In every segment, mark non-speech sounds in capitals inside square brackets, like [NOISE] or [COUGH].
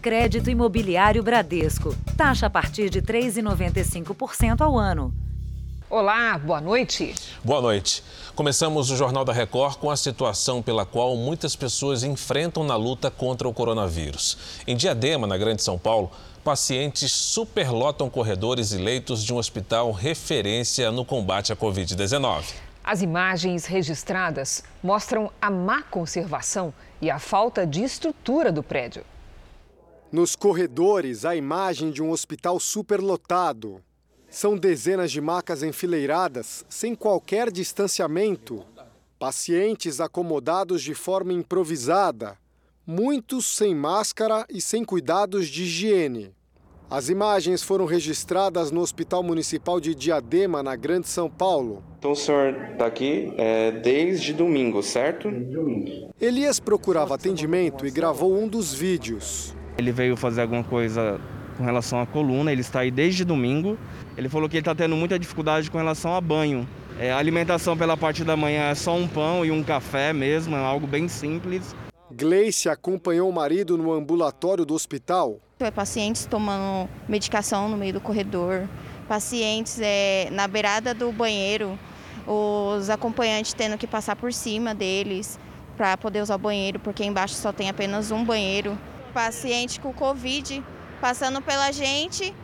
Crédito Imobiliário Bradesco. Taxa a partir de 3,95% ao ano. Olá, boa noite. Boa noite. Começamos o Jornal da Record com a situação pela qual muitas pessoas enfrentam na luta contra o coronavírus. Em Diadema, na Grande São Paulo, pacientes superlotam corredores e leitos de um hospital referência no combate à Covid-19. As imagens registradas mostram a má conservação e a falta de estrutura do prédio. Nos corredores, a imagem de um hospital superlotado. São dezenas de macas enfileiradas, sem qualquer distanciamento. Pacientes acomodados de forma improvisada, muitos sem máscara e sem cuidados de higiene. As imagens foram registradas no Hospital Municipal de Diadema, na Grande São Paulo. Então o senhor está aqui é, desde domingo, certo? Desde domingo. Elias procurava atendimento e gravou um dos vídeos. Ele veio fazer alguma coisa com relação à coluna, ele está aí desde domingo. Ele falou que ele está tendo muita dificuldade com relação a banho. É, a alimentação pela parte da manhã é só um pão e um café mesmo, é algo bem simples. Gleice acompanhou o marido no ambulatório do hospital. É pacientes tomando medicação no meio do corredor, pacientes é, na beirada do banheiro, os acompanhantes tendo que passar por cima deles para poder usar o banheiro, porque embaixo só tem apenas um banheiro. Paciente com Covid passando pela gente,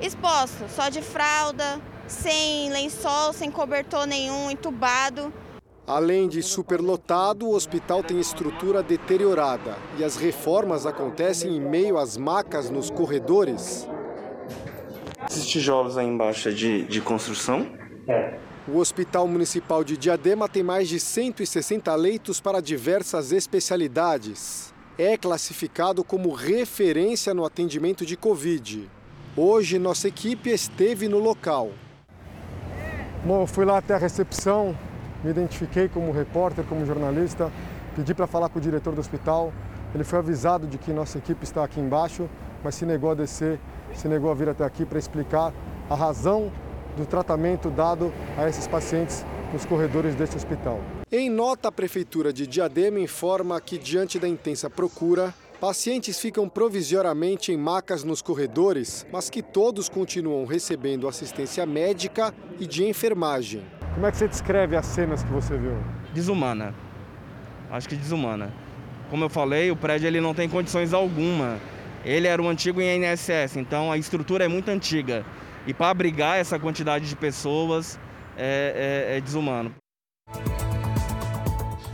exposto, só de fralda, sem lençol, sem cobertor nenhum, entubado. Além de superlotado, o hospital tem estrutura deteriorada e as reformas acontecem em meio às macas nos corredores. Esses tijolos aí embaixo é de, de construção? É. O Hospital Municipal de Diadema tem mais de 160 leitos para diversas especialidades. É classificado como referência no atendimento de Covid. Hoje, nossa equipe esteve no local. Bom, fui lá até a recepção, me identifiquei como repórter, como jornalista, pedi para falar com o diretor do hospital. Ele foi avisado de que nossa equipe está aqui embaixo, mas se negou a descer, se negou a vir até aqui para explicar a razão do tratamento dado a esses pacientes nos corredores deste hospital. Em nota, a Prefeitura de Diadema informa que, diante da intensa procura, pacientes ficam provisoriamente em macas nos corredores, mas que todos continuam recebendo assistência médica e de enfermagem. Como é que você descreve as cenas que você viu? Desumana. Acho que desumana. Como eu falei, o prédio ele não tem condições alguma. Ele era o antigo INSS, então a estrutura é muito antiga. E para abrigar essa quantidade de pessoas é, é, é desumano.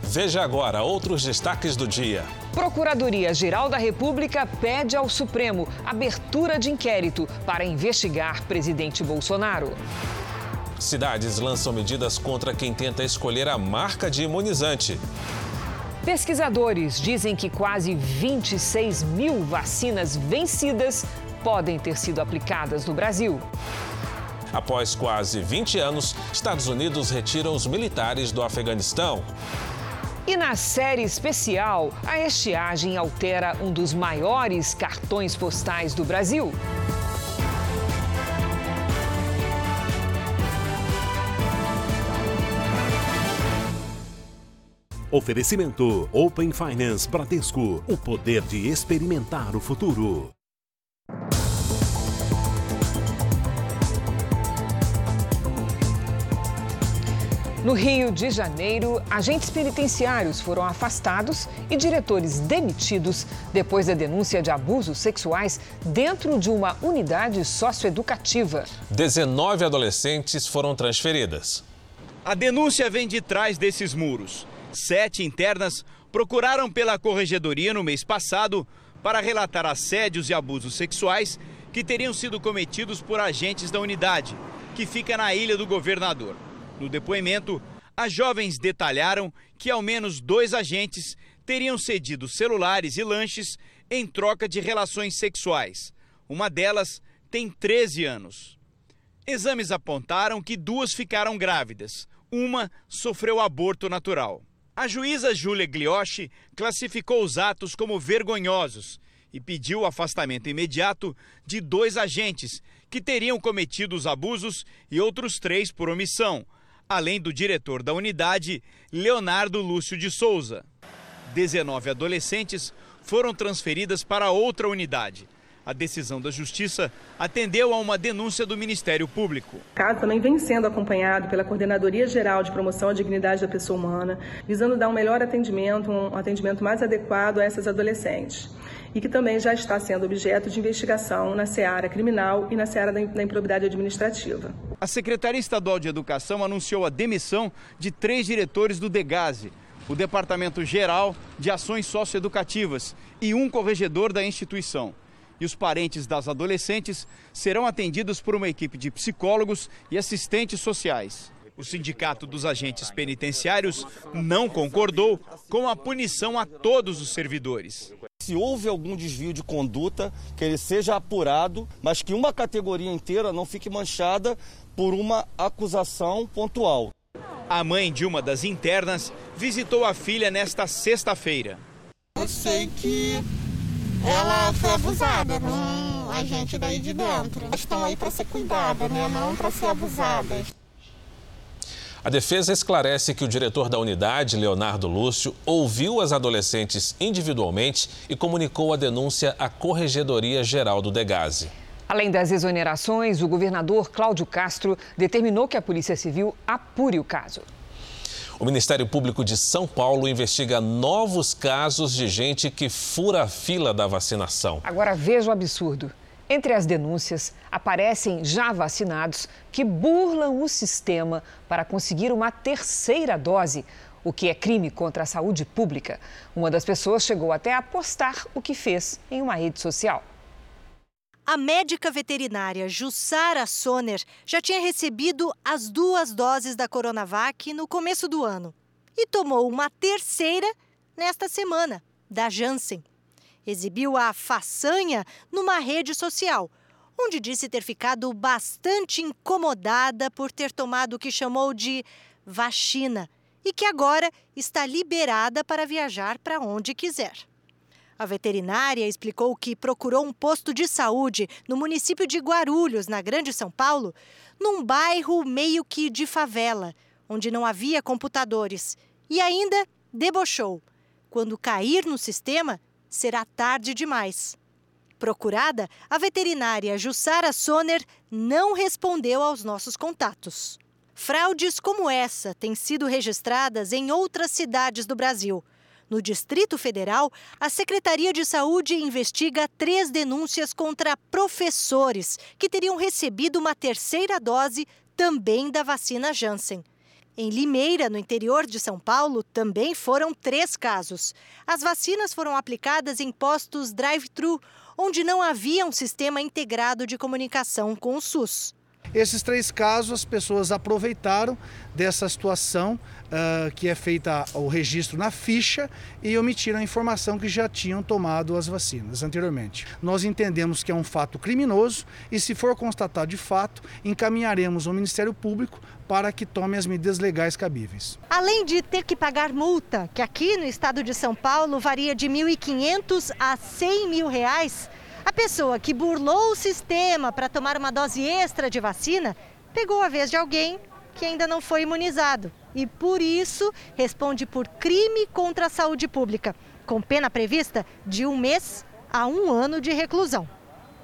Veja agora outros destaques do dia. Procuradoria-Geral da República pede ao Supremo abertura de inquérito para investigar presidente Bolsonaro. Cidades lançam medidas contra quem tenta escolher a marca de imunizante. Pesquisadores dizem que quase 26 mil vacinas vencidas podem ter sido aplicadas no Brasil. Após quase 20 anos, Estados Unidos retiram os militares do Afeganistão. E na série especial, a estiagem altera um dos maiores cartões postais do Brasil. Oferecimento Open Finance Bradesco. O poder de experimentar o futuro. No Rio de Janeiro, agentes penitenciários foram afastados e diretores demitidos depois da denúncia de abusos sexuais dentro de uma unidade socioeducativa. 19 adolescentes foram transferidas. A denúncia vem de trás desses muros. Sete internas procuraram pela corregedoria no mês passado para relatar assédios e abusos sexuais que teriam sido cometidos por agentes da unidade, que fica na Ilha do Governador. No depoimento, as jovens detalharam que ao menos dois agentes teriam cedido celulares e lanches em troca de relações sexuais. Uma delas tem 13 anos. Exames apontaram que duas ficaram grávidas, uma sofreu aborto natural. A juíza Júlia Glioshi classificou os atos como vergonhosos e pediu o afastamento imediato de dois agentes que teriam cometido os abusos e outros três por omissão, além do diretor da unidade, Leonardo Lúcio de Souza. 19 adolescentes foram transferidas para outra unidade. A decisão da Justiça atendeu a uma denúncia do Ministério Público. O caso também vem sendo acompanhado pela Coordenadoria Geral de Promoção à Dignidade da Pessoa Humana, visando dar um melhor atendimento, um atendimento mais adequado a essas adolescentes. E que também já está sendo objeto de investigação na seara criminal e na seara da improbidade administrativa. A Secretaria Estadual de Educação anunciou a demissão de três diretores do DEGASE, o Departamento Geral de Ações Socioeducativas, e um corregedor da instituição e os parentes das adolescentes serão atendidos por uma equipe de psicólogos e assistentes sociais. O Sindicato dos Agentes Penitenciários não concordou com a punição a todos os servidores. Se houve algum desvio de conduta, que ele seja apurado, mas que uma categoria inteira não fique manchada por uma acusação pontual. A mãe de uma das internas visitou a filha nesta sexta-feira. Eu sei que ela foi abusada num agente daí de dentro. Elas estão aí para ser cuidadas, né? não para ser abusadas. A defesa esclarece que o diretor da unidade, Leonardo Lúcio, ouviu as adolescentes individualmente e comunicou a denúncia à Corregedoria Geral do Degase. Além das exonerações, o governador Cláudio Castro determinou que a Polícia Civil apure o caso. O Ministério Público de São Paulo investiga novos casos de gente que fura a fila da vacinação. Agora veja o absurdo. Entre as denúncias, aparecem já vacinados que burlam o sistema para conseguir uma terceira dose, o que é crime contra a saúde pública. Uma das pessoas chegou até a postar o que fez em uma rede social. A médica veterinária Jussara Soner já tinha recebido as duas doses da Coronavac no começo do ano e tomou uma terceira nesta semana, da Janssen. Exibiu a façanha numa rede social, onde disse ter ficado bastante incomodada por ter tomado o que chamou de vacina e que agora está liberada para viajar para onde quiser. A veterinária explicou que procurou um posto de saúde no município de Guarulhos, na Grande São Paulo, num bairro meio que de favela, onde não havia computadores. E ainda debochou. Quando cair no sistema, será tarde demais. Procurada, a veterinária Jussara Soner não respondeu aos nossos contatos. Fraudes como essa têm sido registradas em outras cidades do Brasil. No Distrito Federal, a Secretaria de Saúde investiga três denúncias contra professores que teriam recebido uma terceira dose também da vacina Janssen. Em Limeira, no interior de São Paulo, também foram três casos. As vacinas foram aplicadas em postos drive-thru, onde não havia um sistema integrado de comunicação com o SUS. Esses três casos, as pessoas aproveitaram dessa situação uh, que é feita o registro na ficha e omitiram a informação que já tinham tomado as vacinas anteriormente. Nós entendemos que é um fato criminoso e, se for constatado de fato, encaminharemos ao Ministério Público para que tome as medidas legais cabíveis. Além de ter que pagar multa, que aqui no estado de São Paulo varia de R$ 1.500 a 100 mil reais, a pessoa que burlou o sistema para tomar uma dose extra de vacina pegou a vez de alguém que ainda não foi imunizado e, por isso, responde por crime contra a saúde pública, com pena prevista de um mês a um ano de reclusão.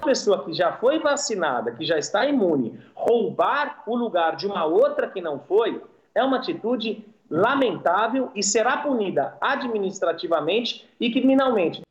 A pessoa que já foi vacinada, que já está imune, roubar o lugar de uma outra que não foi, é uma atitude lamentável e será punida administrativamente e criminalmente.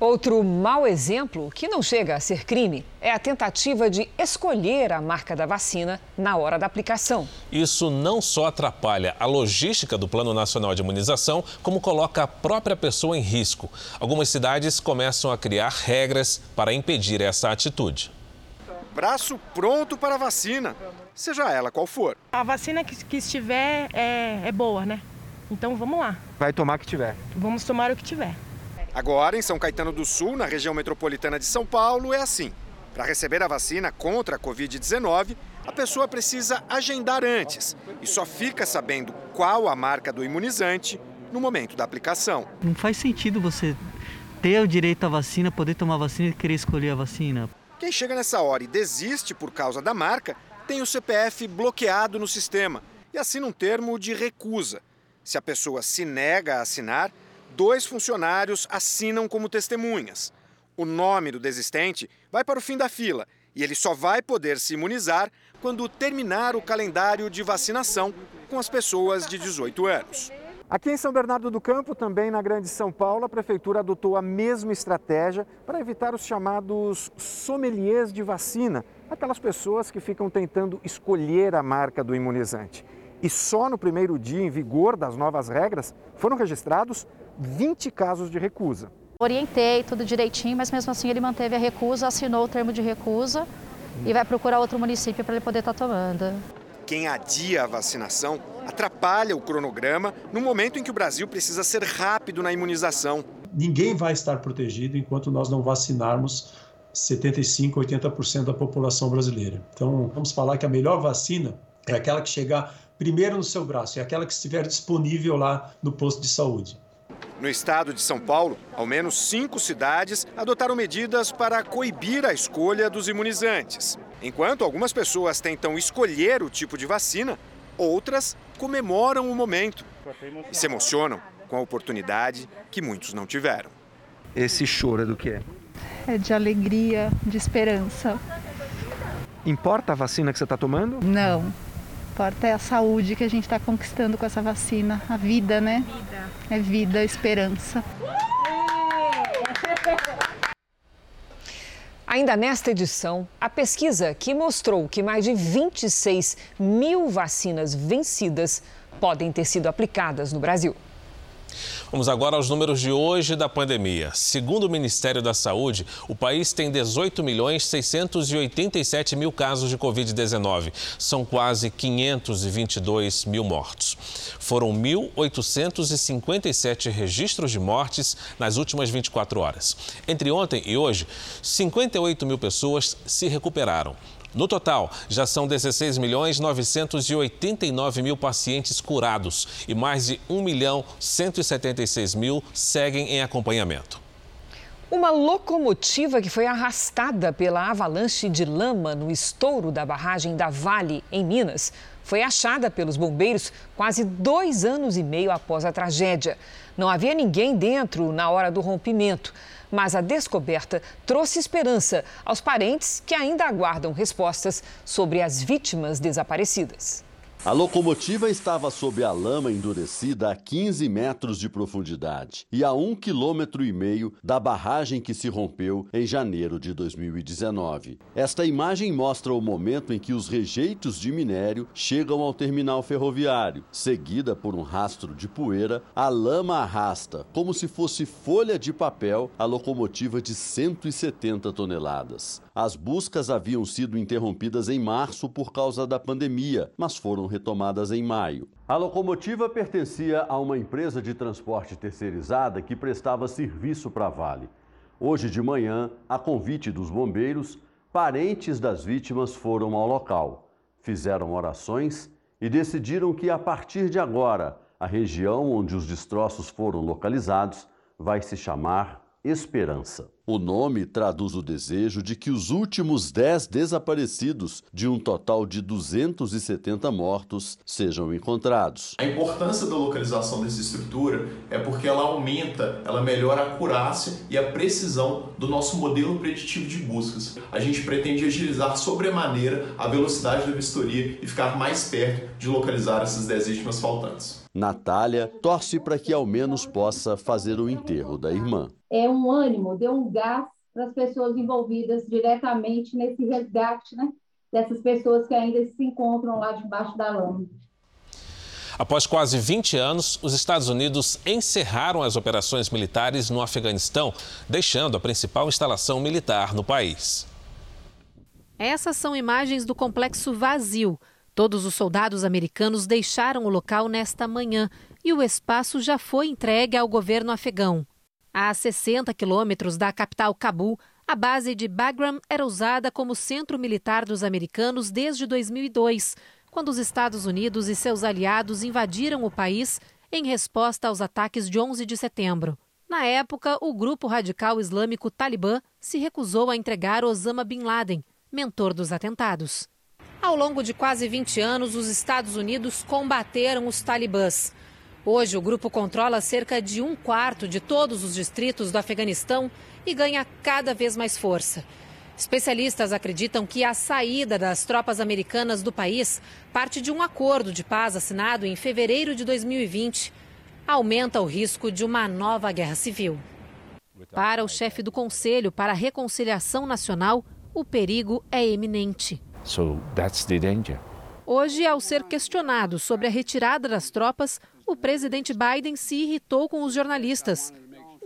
Outro mau exemplo, que não chega a ser crime, é a tentativa de escolher a marca da vacina na hora da aplicação. Isso não só atrapalha a logística do Plano Nacional de Imunização, como coloca a própria pessoa em risco. Algumas cidades começam a criar regras para impedir essa atitude. Braço pronto para a vacina, seja ela qual for. A vacina que, que estiver é, é boa, né? Então vamos lá. Vai tomar o que tiver. Vamos tomar o que tiver. Agora, em São Caetano do Sul, na região metropolitana de São Paulo, é assim. Para receber a vacina contra a Covid-19, a pessoa precisa agendar antes e só fica sabendo qual a marca do imunizante no momento da aplicação. Não faz sentido você ter o direito à vacina, poder tomar a vacina e querer escolher a vacina. Quem chega nessa hora e desiste por causa da marca, tem o CPF bloqueado no sistema e assina um termo de recusa. Se a pessoa se nega a assinar, dois funcionários assinam como testemunhas. O nome do desistente vai para o fim da fila e ele só vai poder se imunizar quando terminar o calendário de vacinação com as pessoas de 18 anos. Aqui em São Bernardo do Campo, também na Grande São Paulo, a Prefeitura adotou a mesma estratégia para evitar os chamados sommeliers de vacina, aquelas pessoas que ficam tentando escolher a marca do imunizante. E só no primeiro dia em vigor das novas regras foram registrados 20 casos de recusa. Orientei tudo direitinho, mas mesmo assim ele manteve a recusa, assinou o termo de recusa e vai procurar outro município para ele poder estar tá tomando. Quem adia a vacinação atrapalha o cronograma no momento em que o Brasil precisa ser rápido na imunização. Ninguém vai estar protegido enquanto nós não vacinarmos 75, 80% da população brasileira. Então, vamos falar que a melhor vacina é aquela que chegar primeiro no seu braço, é aquela que estiver disponível lá no posto de saúde. No estado de São Paulo, ao menos cinco cidades adotaram medidas para coibir a escolha dos imunizantes. Enquanto algumas pessoas tentam escolher o tipo de vacina, outras comemoram o momento e se emocionam com a oportunidade que muitos não tiveram. Esse choro é do que? É de alegria, de esperança. Importa a vacina que você está tomando? Não. Importa é a saúde que a gente está conquistando com essa vacina, a vida, né? Vida. É vida, esperança. Ainda nesta edição, a pesquisa que mostrou que mais de 26 mil vacinas vencidas podem ter sido aplicadas no Brasil. Vamos agora aos números de hoje da pandemia. Segundo o Ministério da Saúde, o país tem 18 milhões 687 mil casos de Covid-19. São quase 522 mil mortos. Foram 1.857 registros de mortes nas últimas 24 horas. Entre ontem e hoje, 58 mil pessoas se recuperaram. No total, já são 16 milhões 989 mil pacientes curados e mais de 1 milhão 176 mil seguem em acompanhamento. Uma locomotiva que foi arrastada pela avalanche de lama no estouro da barragem da Vale, em Minas, foi achada pelos bombeiros quase dois anos e meio após a tragédia. Não havia ninguém dentro na hora do rompimento mas a descoberta trouxe esperança aos parentes que ainda aguardam respostas sobre as vítimas desaparecidas. A locomotiva estava sob a lama endurecida a 15 metros de profundidade e a um quilômetro e meio da barragem que se rompeu em janeiro de 2019. Esta imagem mostra o momento em que os rejeitos de minério chegam ao terminal ferroviário. Seguida por um rastro de poeira, a lama arrasta, como se fosse folha de papel, a locomotiva de 170 toneladas. As buscas haviam sido interrompidas em março por causa da pandemia, mas foram retomadas em maio. A locomotiva pertencia a uma empresa de transporte terceirizada que prestava serviço para a Vale. Hoje de manhã, a convite dos bombeiros, parentes das vítimas foram ao local, fizeram orações e decidiram que a partir de agora, a região onde os destroços foram localizados vai se chamar Esperança. O nome traduz o desejo de que os últimos 10 desaparecidos, de um total de 270 mortos, sejam encontrados. A importância da localização dessa estrutura é porque ela aumenta, ela melhora a acurácia e a precisão do nosso modelo preditivo de buscas. A gente pretende agilizar sobremaneira a velocidade da vistoria e ficar mais perto de localizar essas 10 vítimas faltantes. Natália torce para que ao menos possa fazer o enterro da irmã. É um ânimo, deu um gás para as pessoas envolvidas diretamente nesse resgate, né? Dessas pessoas que ainda se encontram lá debaixo da lama. Após quase 20 anos, os Estados Unidos encerraram as operações militares no Afeganistão, deixando a principal instalação militar no país. Essas são imagens do complexo vazio. Todos os soldados americanos deixaram o local nesta manhã e o espaço já foi entregue ao governo afegão. A 60 quilômetros da capital Cabul, a base de Bagram era usada como centro militar dos americanos desde 2002, quando os Estados Unidos e seus aliados invadiram o país em resposta aos ataques de 11 de setembro. Na época, o grupo radical islâmico Talibã se recusou a entregar Osama Bin Laden, mentor dos atentados. Ao longo de quase 20 anos, os Estados Unidos combateram os talibãs. Hoje, o grupo controla cerca de um quarto de todos os distritos do Afeganistão e ganha cada vez mais força. Especialistas acreditam que a saída das tropas americanas do país parte de um acordo de paz assinado em fevereiro de 2020. Aumenta o risco de uma nova guerra civil. Para o chefe do Conselho para a Reconciliação Nacional, o perigo é eminente. So that's the danger. Hoje, ao ser questionado sobre a retirada das tropas, o presidente Biden se irritou com os jornalistas.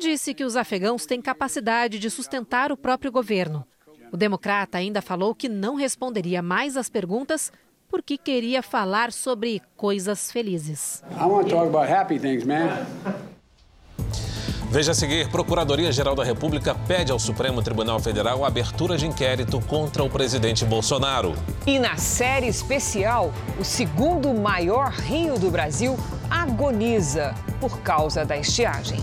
Disse que os afegãos têm capacidade de sustentar o próprio governo. O democrata ainda falou que não responderia mais às perguntas porque queria falar sobre coisas felizes. Veja a seguir: Procuradoria-Geral da República pede ao Supremo Tribunal Federal abertura de inquérito contra o presidente Bolsonaro. E na série especial, o segundo maior rio do Brasil agoniza por causa da estiagem.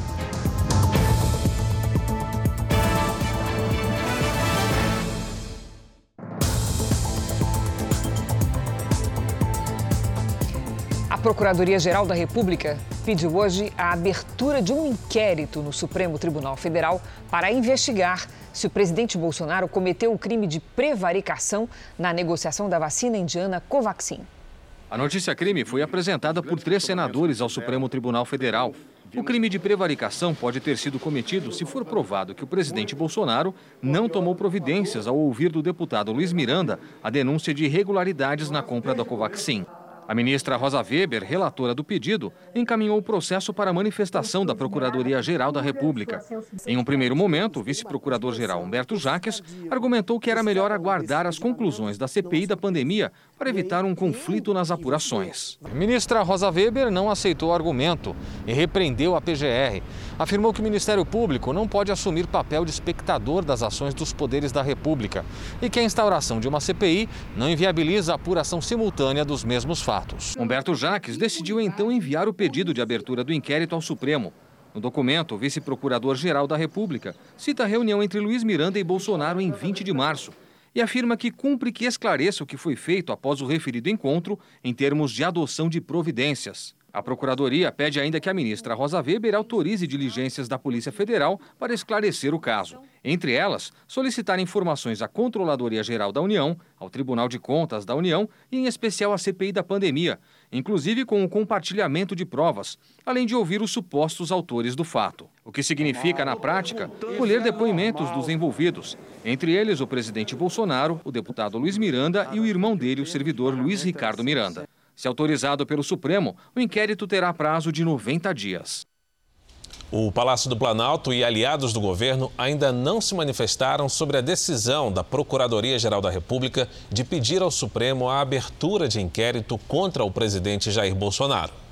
Procuradoria-Geral da República pediu hoje a abertura de um inquérito no Supremo Tribunal Federal para investigar se o presidente Bolsonaro cometeu o crime de prevaricação na negociação da vacina indiana Covaxin. A notícia crime foi apresentada por três senadores ao Supremo Tribunal Federal. O crime de prevaricação pode ter sido cometido se for provado que o presidente Bolsonaro não tomou providências ao ouvir do deputado Luiz Miranda a denúncia de irregularidades na compra da Covaxin. A ministra Rosa Weber, relatora do pedido, encaminhou o processo para manifestação da Procuradoria-Geral da República. Em um primeiro momento, o vice-procurador-geral Humberto Jaques argumentou que era melhor aguardar as conclusões da CPI da pandemia para evitar um conflito nas apurações. A ministra Rosa Weber não aceitou o argumento e repreendeu a PGR. Afirmou que o Ministério Público não pode assumir papel de espectador das ações dos poderes da República e que a instauração de uma CPI não inviabiliza a apuração simultânea dos mesmos fatos fatos. Humberto Jaques decidiu então enviar o pedido de abertura do inquérito ao Supremo. No documento, o vice-procurador-geral da República cita a reunião entre Luiz Miranda e Bolsonaro em 20 de março e afirma que cumpre que esclareça o que foi feito após o referido encontro em termos de adoção de providências. A Procuradoria pede ainda que a ministra Rosa Weber autorize diligências da Polícia Federal para esclarecer o caso. Entre elas, solicitar informações à Controladoria Geral da União, ao Tribunal de Contas da União e, em especial, à CPI da pandemia, inclusive com o compartilhamento de provas, além de ouvir os supostos autores do fato. O que significa, na prática, colher depoimentos dos envolvidos, entre eles o presidente Bolsonaro, o deputado Luiz Miranda e o irmão dele, o servidor Luiz Ricardo Miranda. Se autorizado pelo Supremo, o inquérito terá prazo de 90 dias. O Palácio do Planalto e aliados do governo ainda não se manifestaram sobre a decisão da Procuradoria-Geral da República de pedir ao Supremo a abertura de inquérito contra o presidente Jair Bolsonaro.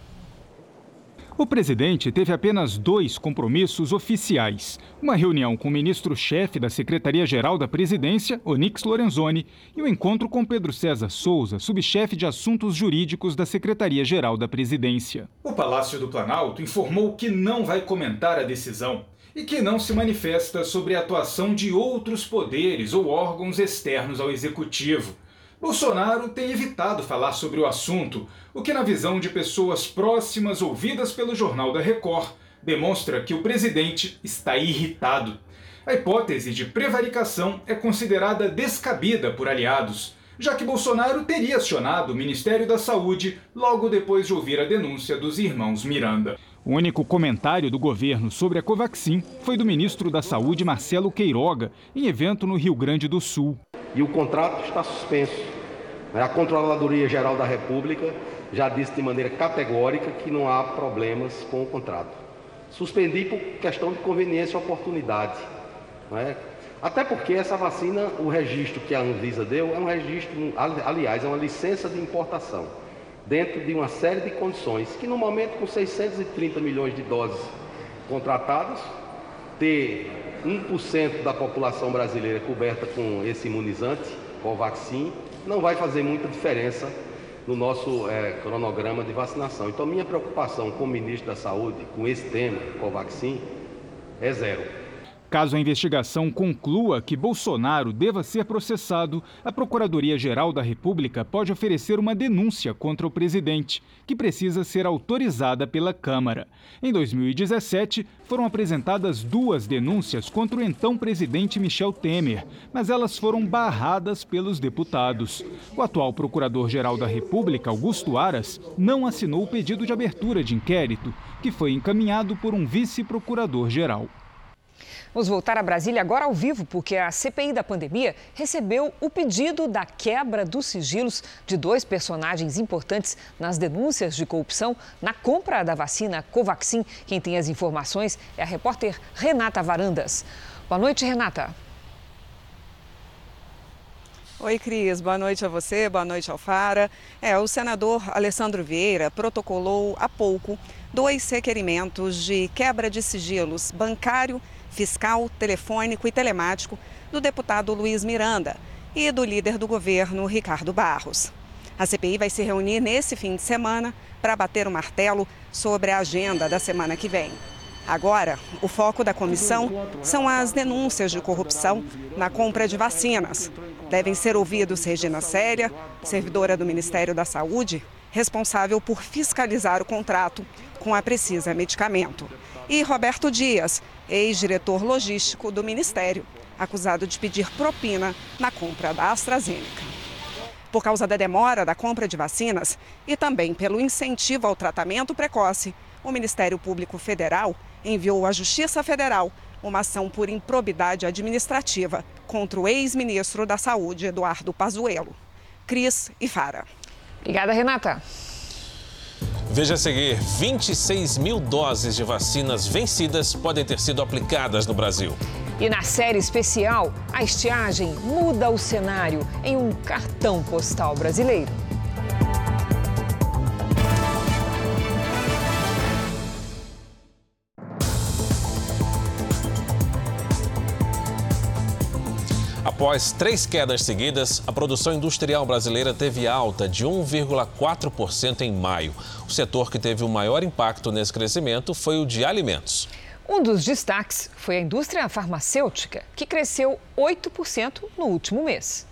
O presidente teve apenas dois compromissos oficiais: uma reunião com o ministro-chefe da Secretaria-Geral da Presidência, Onix Lorenzoni, e um encontro com Pedro César Souza, subchefe de assuntos jurídicos da Secretaria-Geral da Presidência. O Palácio do Planalto informou que não vai comentar a decisão e que não se manifesta sobre a atuação de outros poderes ou órgãos externos ao executivo. Bolsonaro tem evitado falar sobre o assunto, o que, na visão de pessoas próximas ouvidas pelo Jornal da Record, demonstra que o presidente está irritado. A hipótese de prevaricação é considerada descabida por aliados, já que Bolsonaro teria acionado o Ministério da Saúde logo depois de ouvir a denúncia dos irmãos Miranda. O único comentário do governo sobre a Covaxin foi do ministro da Saúde, Marcelo Queiroga, em evento no Rio Grande do Sul e o contrato está suspenso. A Controladoria Geral da República já disse de maneira categórica que não há problemas com o contrato. Suspendi por questão de conveniência e oportunidade. É? Até porque essa vacina, o registro que a Anvisa deu, é um registro, aliás, é uma licença de importação, dentro de uma série de condições, que no momento com 630 milhões de doses contratadas, ter 1% da população brasileira coberta com esse imunizante, Covaxin, não vai fazer muita diferença no nosso é, cronograma de vacinação. Então, minha preocupação como ministro da Saúde com esse tema, Covaxin, é zero. Caso a investigação conclua que Bolsonaro deva ser processado, a Procuradoria-Geral da República pode oferecer uma denúncia contra o presidente, que precisa ser autorizada pela Câmara. Em 2017, foram apresentadas duas denúncias contra o então presidente Michel Temer, mas elas foram barradas pelos deputados. O atual Procurador-Geral da República, Augusto Aras, não assinou o pedido de abertura de inquérito, que foi encaminhado por um vice-procurador-geral. Vamos voltar a Brasília agora ao vivo, porque a CPI da pandemia recebeu o pedido da quebra dos sigilos de dois personagens importantes nas denúncias de corrupção na compra da vacina Covaxin. Quem tem as informações é a repórter Renata Varandas. Boa noite, Renata. Oi, Cris. Boa noite a você, boa noite, Alfara. É, o senador Alessandro Vieira protocolou há pouco dois requerimentos de quebra de sigilos bancário fiscal, telefônico e telemático do deputado Luiz Miranda e do líder do governo, Ricardo Barros. A CPI vai se reunir nesse fim de semana para bater o martelo sobre a agenda da semana que vem. Agora, o foco da comissão são as denúncias de corrupção na compra de vacinas. Devem ser ouvidos Regina Célia, servidora do Ministério da Saúde, responsável por fiscalizar o contrato com a Precisa Medicamento, e Roberto Dias, ex-diretor logístico do Ministério, acusado de pedir propina na compra da AstraZeneca. Por causa da demora da compra de vacinas e também pelo incentivo ao tratamento precoce, o Ministério Público Federal enviou à Justiça Federal uma ação por improbidade administrativa contra o ex-ministro da Saúde, Eduardo Pazuello. Cris e Fara. Obrigada, Renata. Veja a seguir: 26 mil doses de vacinas vencidas podem ter sido aplicadas no Brasil. E na série especial, a estiagem muda o cenário em um cartão postal brasileiro. Após três quedas seguidas, a produção industrial brasileira teve alta de 1,4% em maio. O setor que teve o maior impacto nesse crescimento foi o de alimentos. Um dos destaques foi a indústria farmacêutica, que cresceu 8% no último mês.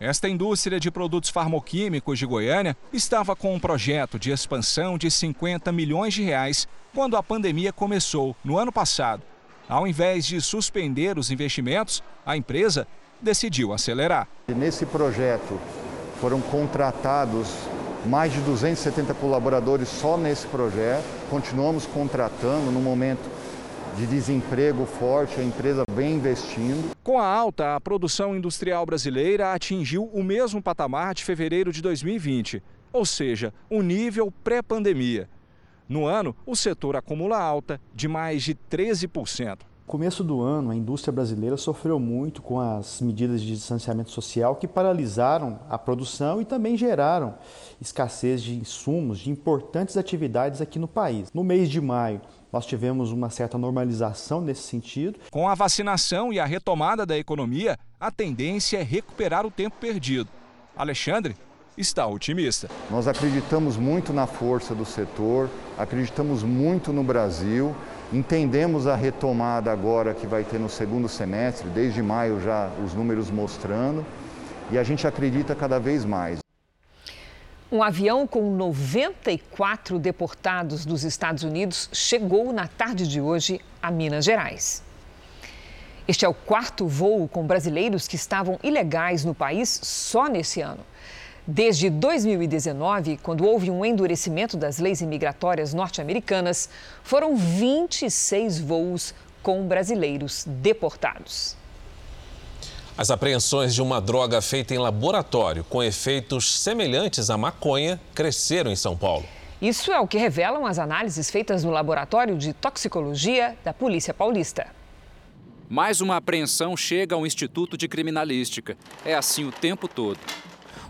Esta indústria de produtos farmoquímicos de Goiânia estava com um projeto de expansão de 50 milhões de reais quando a pandemia começou no ano passado. Ao invés de suspender os investimentos, a empresa decidiu acelerar. Nesse projeto foram contratados mais de 270 colaboradores só nesse projeto. Continuamos contratando no momento de desemprego forte, a empresa vem investindo. Com a alta, a produção industrial brasileira atingiu o mesmo patamar de fevereiro de 2020, ou seja, o nível pré-pandemia. No ano, o setor acumula alta de mais de 13%. No começo do ano, a indústria brasileira sofreu muito com as medidas de distanciamento social que paralisaram a produção e também geraram escassez de insumos de importantes atividades aqui no país. No mês de maio, nós tivemos uma certa normalização nesse sentido. Com a vacinação e a retomada da economia, a tendência é recuperar o tempo perdido. Alexandre está otimista. Nós acreditamos muito na força do setor, acreditamos muito no Brasil, entendemos a retomada agora que vai ter no segundo semestre, desde maio já os números mostrando, e a gente acredita cada vez mais. Um avião com 94 deportados dos Estados Unidos chegou na tarde de hoje a Minas Gerais. Este é o quarto voo com brasileiros que estavam ilegais no país só nesse ano. Desde 2019, quando houve um endurecimento das leis imigratórias norte-americanas, foram 26 voos com brasileiros deportados. As apreensões de uma droga feita em laboratório com efeitos semelhantes à maconha cresceram em São Paulo. Isso é o que revelam as análises feitas no laboratório de toxicologia da Polícia Paulista. Mais uma apreensão chega ao Instituto de Criminalística. É assim o tempo todo.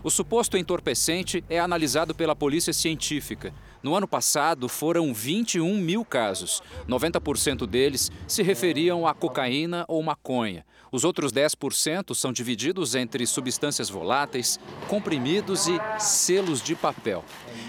O suposto entorpecente é analisado pela Polícia Científica. No ano passado, foram 21 mil casos. 90% deles se referiam a cocaína ou maconha. Os outros 10% são divididos entre substâncias voláteis, comprimidos e selos de papel.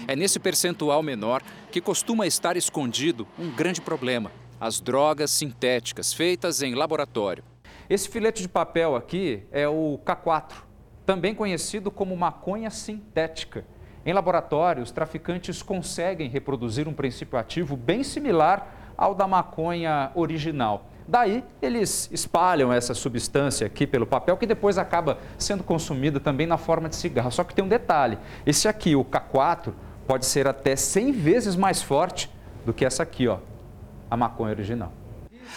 É nesse percentual menor que costuma estar escondido um grande problema: as drogas sintéticas feitas em laboratório. Esse filete de papel aqui é o K4, também conhecido como maconha sintética. Em laboratório, os traficantes conseguem reproduzir um princípio ativo bem similar ao da maconha original. Daí, eles espalham essa substância aqui pelo papel, que depois acaba sendo consumida também na forma de cigarro. Só que tem um detalhe: esse aqui, o K4, pode ser até 100 vezes mais forte do que essa aqui, ó, a maconha original.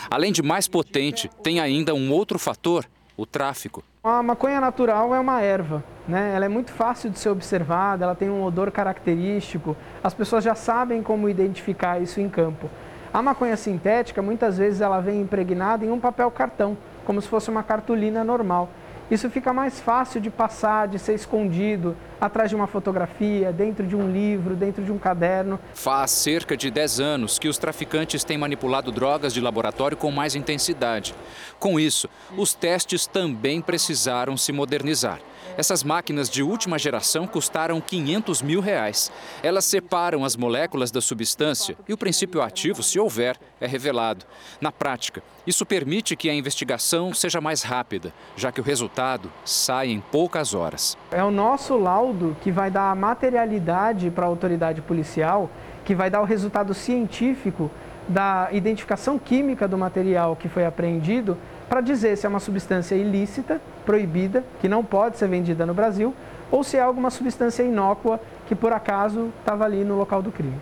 Além de mais potente, tem ainda um outro fator: o tráfico. A maconha natural é uma erva, né? Ela é muito fácil de ser observada, ela tem um odor característico. As pessoas já sabem como identificar isso em campo. A maconha sintética, muitas vezes, ela vem impregnada em um papel cartão, como se fosse uma cartolina normal. Isso fica mais fácil de passar, de ser escondido atrás de uma fotografia, dentro de um livro, dentro de um caderno. Faz cerca de 10 anos que os traficantes têm manipulado drogas de laboratório com mais intensidade. Com isso, os testes também precisaram se modernizar. Essas máquinas de última geração custaram 500 mil reais. Elas separam as moléculas da substância e o princípio ativo, se houver, é revelado. Na prática, isso permite que a investigação seja mais rápida, já que o resultado sai em poucas horas. É o nosso laudo que vai dar a materialidade para a autoridade policial, que vai dar o resultado científico da identificação química do material que foi apreendido para dizer se é uma substância ilícita, proibida, que não pode ser vendida no Brasil, ou se é alguma substância inócua que por acaso estava ali no local do crime.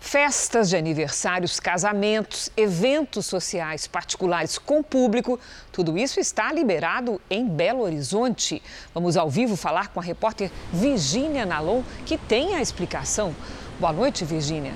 Festas de aniversários, casamentos, eventos sociais particulares com público, tudo isso está liberado em Belo Horizonte. Vamos ao vivo falar com a repórter Virgínia Nalon, que tem a explicação. Boa noite, Virgínia.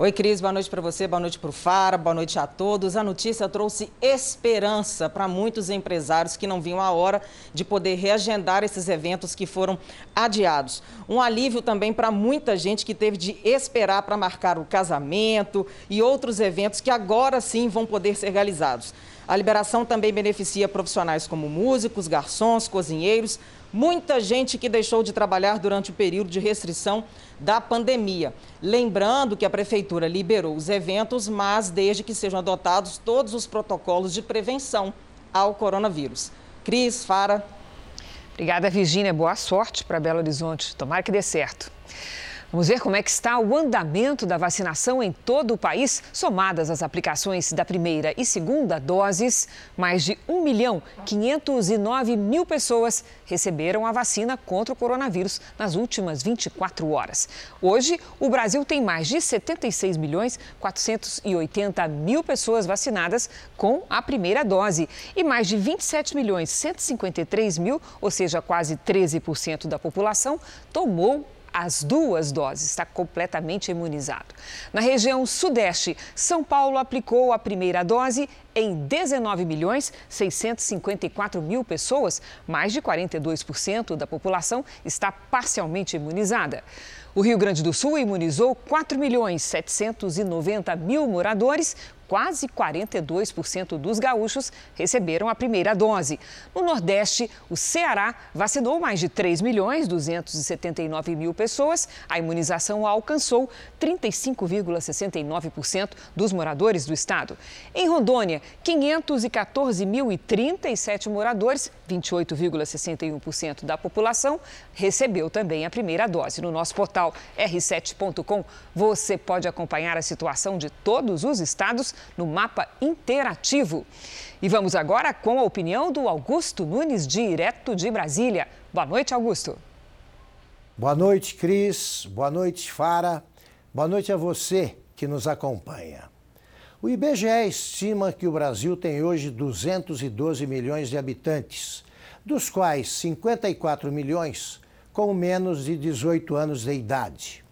Oi, Cris, boa noite para você, boa noite para o Fara, boa noite a todos. A notícia trouxe esperança para muitos empresários que não viam a hora de poder reagendar esses eventos que foram adiados. Um alívio também para muita gente que teve de esperar para marcar o casamento e outros eventos que agora sim vão poder ser realizados. A liberação também beneficia profissionais como músicos, garçons, cozinheiros, muita gente que deixou de trabalhar durante o período de restrição da pandemia. Lembrando que a Prefeitura liberou os eventos, mas desde que sejam adotados todos os protocolos de prevenção ao coronavírus. Cris, Fara. Obrigada, Virgínia. Boa sorte para Belo Horizonte. Tomara que dê certo. Vamos ver como é que está o andamento da vacinação em todo o país, somadas as aplicações da primeira e segunda doses. Mais de 1 milhão 509 mil pessoas receberam a vacina contra o coronavírus nas últimas 24 horas. Hoje, o Brasil tem mais de 76 milhões 480 mil pessoas vacinadas com a primeira dose e mais de 27 milhões 153 mil, ou seja, quase 13% da população, tomou as duas doses, está completamente imunizado. Na região sudeste, São Paulo aplicou a primeira dose em 19 milhões 654 mil pessoas, mais de 42% da população está parcialmente imunizada. O Rio Grande do Sul imunizou 4 milhões 790 mil moradores, quase 42% dos gaúchos receberam a primeira dose. No Nordeste, o Ceará vacinou mais de 3 milhões 279 mil pessoas. A imunização alcançou 35,69% dos moradores do estado. Em Rondônia, 514.037 moradores, 28,61% da população, recebeu também a primeira dose. No nosso portal r7.com, você pode acompanhar a situação de todos os estados no mapa interativo. E vamos agora com a opinião do Augusto Nunes, direto de Brasília. Boa noite, Augusto. Boa noite, Cris. Boa noite, Fara. Boa noite a você que nos acompanha. O IBGE estima que o Brasil tem hoje 212 milhões de habitantes, dos quais 54 milhões com menos de 18 anos de idade.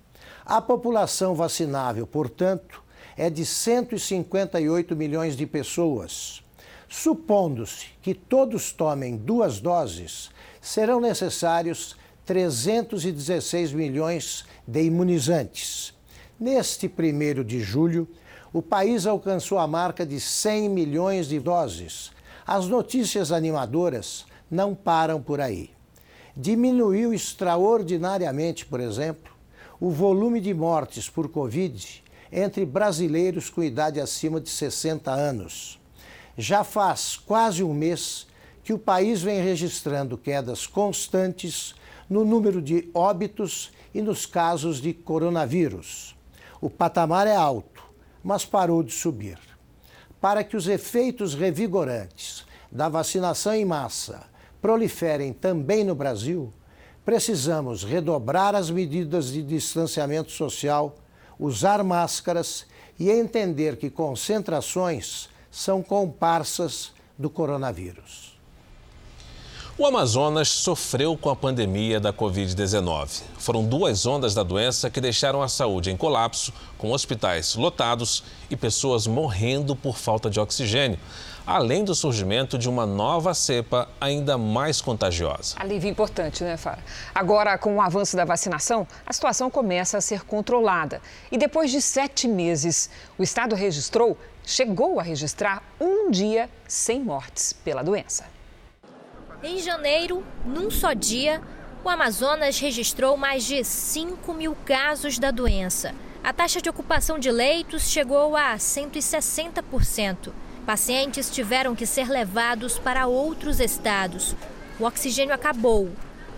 A população vacinável, portanto, é de 158 milhões de pessoas. Supondo-se que todos tomem duas doses, serão necessários 316 milhões de imunizantes. Neste primeiro de julho, o país alcançou a marca de 100 milhões de doses. As notícias animadoras não param por aí. Diminuiu extraordinariamente, por exemplo, o volume de mortes por Covid entre brasileiros com idade acima de 60 anos. Já faz quase um mês que o país vem registrando quedas constantes no número de óbitos e nos casos de coronavírus. O patamar é alto, mas parou de subir. Para que os efeitos revigorantes da vacinação em massa proliferem também no Brasil, precisamos redobrar as medidas de distanciamento social, usar máscaras e entender que concentrações são comparsas do coronavírus. O Amazonas sofreu com a pandemia da Covid-19. Foram duas ondas da doença que deixaram a saúde em colapso, com hospitais lotados e pessoas morrendo por falta de oxigênio, além do surgimento de uma nova cepa ainda mais contagiosa. Alívio importante, né, Fara? Agora, com o avanço da vacinação, a situação começa a ser controlada. E depois de sete meses, o estado registrou, chegou a registrar um dia sem mortes pela doença. Em janeiro, num só dia, o Amazonas registrou mais de 5 mil casos da doença. A taxa de ocupação de leitos chegou a 160%. Pacientes tiveram que ser levados para outros estados. O oxigênio acabou.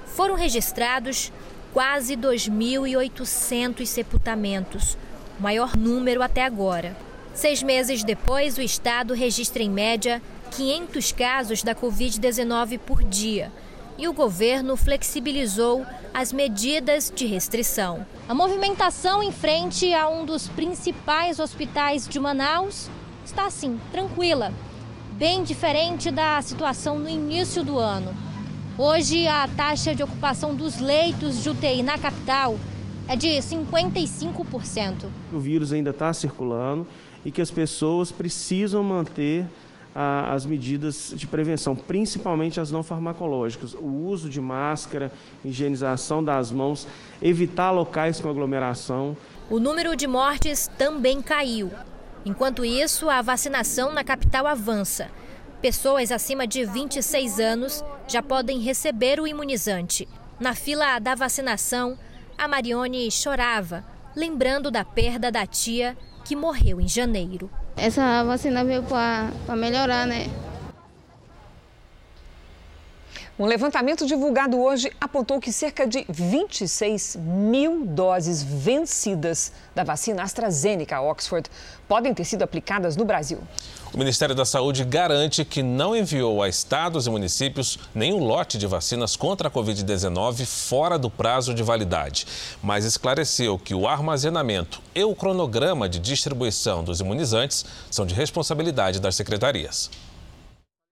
Foram registrados quase 2.800 sepultamentos, o maior número até agora. Seis meses depois, o estado registra em média 500 casos da Covid-19 por dia e o governo flexibilizou as medidas de restrição. A movimentação em frente a um dos principais hospitais de Manaus está assim, tranquila, bem diferente da situação no início do ano. Hoje, a taxa de ocupação dos leitos de UTI na capital é de 55%. O vírus ainda está circulando e que as pessoas precisam manter as medidas de prevenção, principalmente as não farmacológicas, o uso de máscara, higienização das mãos, evitar locais com aglomeração. O número de mortes também caiu. Enquanto isso, a vacinação na capital avança. Pessoas acima de 26 anos já podem receber o imunizante. Na fila da vacinação, a Marione chorava, lembrando da perda da tia que morreu em janeiro. Essa vacina veio para melhorar, né? Um levantamento divulgado hoje apontou que cerca de 26 mil doses vencidas da vacina AstraZeneca Oxford podem ter sido aplicadas no Brasil. O Ministério da Saúde garante que não enviou a estados e municípios nenhum lote de vacinas contra a Covid-19 fora do prazo de validade, mas esclareceu que o armazenamento e o cronograma de distribuição dos imunizantes são de responsabilidade das secretarias.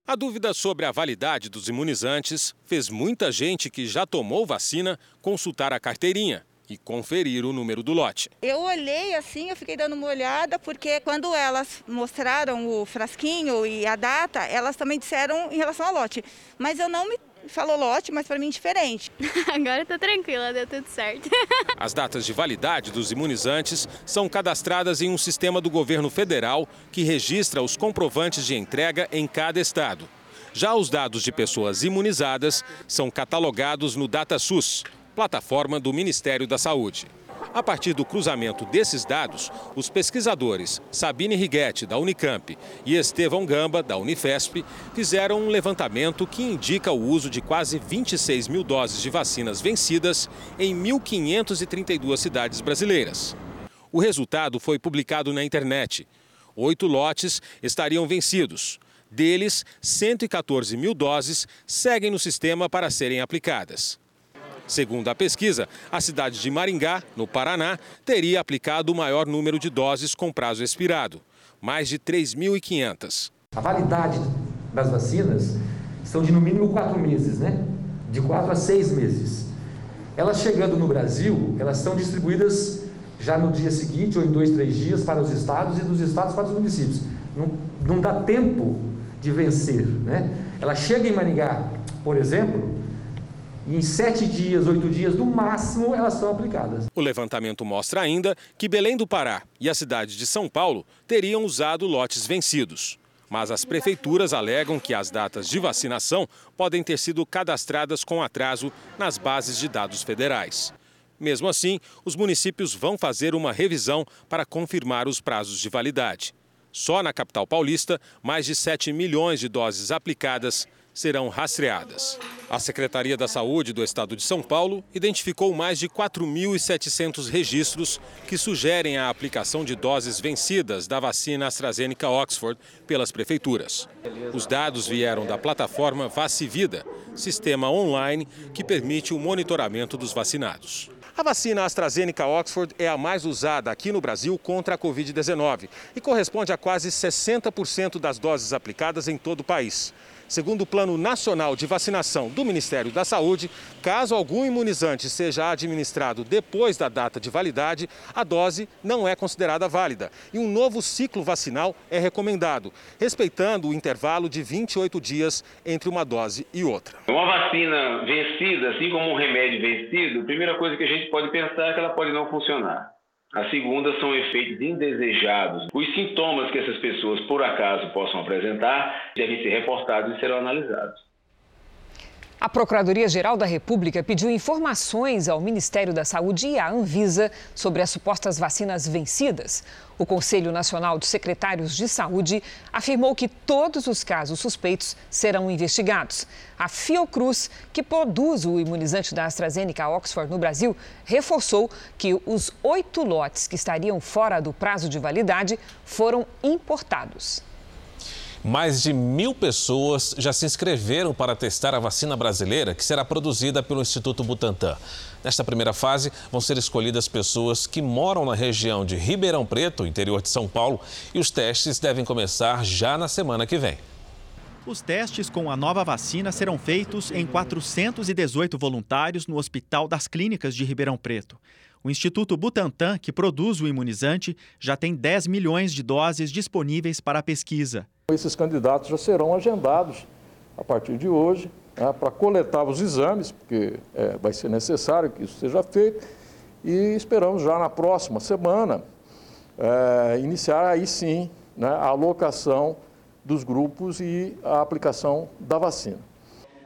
A dúvida sobre a validade dos imunizantes fez muita gente que já tomou vacina consultar a carteirinha e conferir o número do lote. Eu olhei assim, eu fiquei dando uma olhada, porque quando elas mostraram o frasquinho e a data, elas também disseram em relação ao lote. Mas eu não me falou lote, mas para mim diferente. [LAUGHS] Agora tô tranquila, deu tudo certo. [LAUGHS] As datas de validade dos imunizantes são cadastradas em um sistema do governo federal que registra os comprovantes de entrega em cada estado. Já os dados de pessoas imunizadas são catalogados no DataSUS, plataforma do Ministério da Saúde. A partir do cruzamento desses dados, os pesquisadores Sabine Righetti, da Unicamp, e Estevão Gamba, da Unifesp, fizeram um levantamento que indica o uso de quase 26 mil doses de vacinas vencidas em 1.532 cidades brasileiras. O resultado foi publicado na internet. Oito lotes estariam vencidos. Deles, 114 mil doses seguem no sistema para serem aplicadas. Segundo a pesquisa, a cidade de Maringá, no Paraná, teria aplicado o maior número de doses com prazo expirado, mais de 3.500. A validade das vacinas são de no mínimo quatro meses, né? De quatro a seis meses. Elas chegando no Brasil, elas são distribuídas já no dia seguinte ou em dois, três dias para os estados e dos estados para os municípios. Não, não dá tempo de vencer, né? Ela chega em Maringá, por exemplo, em sete dias, oito dias, no máximo, elas são aplicadas. O levantamento mostra ainda que Belém do Pará e a cidade de São Paulo teriam usado lotes vencidos. Mas as prefeituras alegam que as datas de vacinação podem ter sido cadastradas com atraso nas bases de dados federais. Mesmo assim, os municípios vão fazer uma revisão para confirmar os prazos de validade. Só na capital paulista, mais de 7 milhões de doses aplicadas serão rastreadas. A Secretaria da Saúde do Estado de São Paulo identificou mais de 4.700 registros que sugerem a aplicação de doses vencidas da vacina AstraZeneca Oxford pelas prefeituras. Os dados vieram da plataforma Vacivida, sistema online que permite o monitoramento dos vacinados. A vacina AstraZeneca Oxford é a mais usada aqui no Brasil contra a Covid-19 e corresponde a quase 60% das doses aplicadas em todo o país. Segundo o Plano Nacional de Vacinação do Ministério da Saúde, caso algum imunizante seja administrado depois da data de validade, a dose não é considerada válida e um novo ciclo vacinal é recomendado, respeitando o intervalo de 28 dias entre uma dose e outra. Uma vacina vencida, assim como um remédio vencido, a primeira coisa que a gente pode pensar é que ela pode não funcionar. A segunda são efeitos indesejados. Os sintomas que essas pessoas, por acaso, possam apresentar devem ser reportados e serão analisados. A Procuradoria-Geral da República pediu informações ao Ministério da Saúde e à Anvisa sobre as supostas vacinas vencidas. O Conselho Nacional de Secretários de Saúde afirmou que todos os casos suspeitos serão investigados. A Fiocruz, que produz o imunizante da AstraZeneca Oxford no Brasil, reforçou que os oito lotes que estariam fora do prazo de validade foram importados. Mais de mil pessoas já se inscreveram para testar a vacina brasileira que será produzida pelo Instituto Butantan. Nesta primeira fase, vão ser escolhidas pessoas que moram na região de Ribeirão Preto, interior de São Paulo, e os testes devem começar já na semana que vem. Os testes com a nova vacina serão feitos em 418 voluntários no Hospital das Clínicas de Ribeirão Preto. O Instituto Butantan, que produz o imunizante, já tem 10 milhões de doses disponíveis para a pesquisa. Esses candidatos já serão agendados a partir de hoje né, para coletar os exames, porque é, vai ser necessário que isso seja feito, e esperamos já na próxima semana é, iniciar aí sim né, a alocação dos grupos e a aplicação da vacina.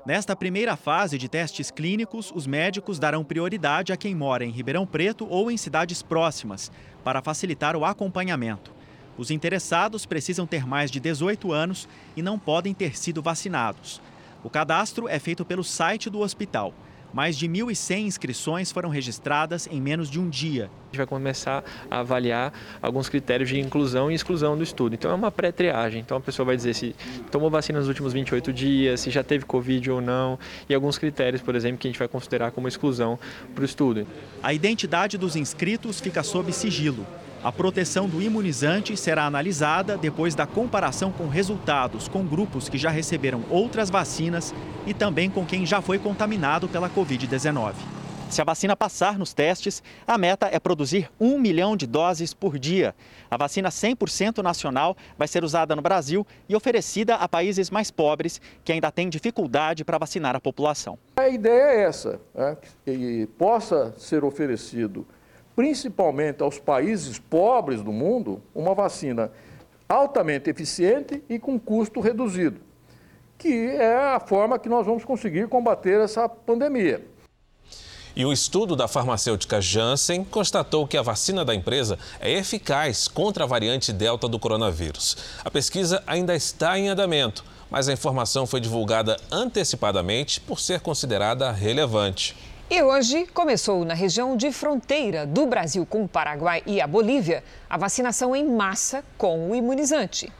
Nesta primeira fase de testes clínicos, os médicos darão prioridade a quem mora em Ribeirão Preto ou em cidades próximas, para facilitar o acompanhamento. Os interessados precisam ter mais de 18 anos e não podem ter sido vacinados. O cadastro é feito pelo site do hospital. Mais de 1.100 inscrições foram registradas em menos de um dia. A gente vai começar a avaliar alguns critérios de inclusão e exclusão do estudo. Então é uma pré-triagem. Então a pessoa vai dizer se tomou vacina nos últimos 28 dias, se já teve Covid ou não, e alguns critérios, por exemplo, que a gente vai considerar como exclusão para o estudo. A identidade dos inscritos fica sob sigilo. A proteção do imunizante será analisada depois da comparação com resultados com grupos que já receberam outras vacinas e também com quem já foi contaminado pela Covid-19. Se a vacina passar nos testes, a meta é produzir um milhão de doses por dia. A vacina 100% nacional vai ser usada no Brasil e oferecida a países mais pobres que ainda têm dificuldade para vacinar a população. A ideia é essa, né? que possa ser oferecido principalmente aos países pobres do mundo, uma vacina altamente eficiente e com custo reduzido, que é a forma que nós vamos conseguir combater essa pandemia. E um estudo da farmacêutica Janssen constatou que a vacina da empresa é eficaz contra a variante Delta do coronavírus. A pesquisa ainda está em andamento, mas a informação foi divulgada antecipadamente por ser considerada relevante. E hoje começou na região de fronteira do Brasil com o Paraguai e a Bolívia a vacinação em massa com o imunizante.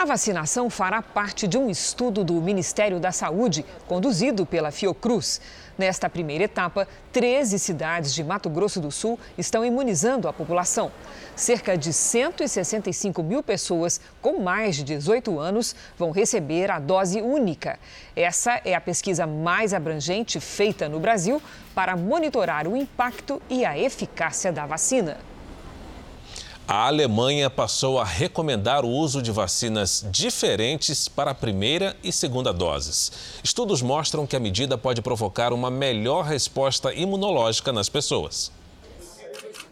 A vacinação fará parte de um estudo do Ministério da Saúde, conduzido pela Fiocruz. Nesta primeira etapa, 13 cidades de Mato Grosso do Sul estão imunizando a população. Cerca de 165 mil pessoas com mais de 18 anos vão receber a dose única. Essa é a pesquisa mais abrangente feita no Brasil para monitorar o impacto e a eficácia da vacina. A Alemanha passou a recomendar o uso de vacinas diferentes para a primeira e segunda doses. Estudos mostram que a medida pode provocar uma melhor resposta imunológica nas pessoas.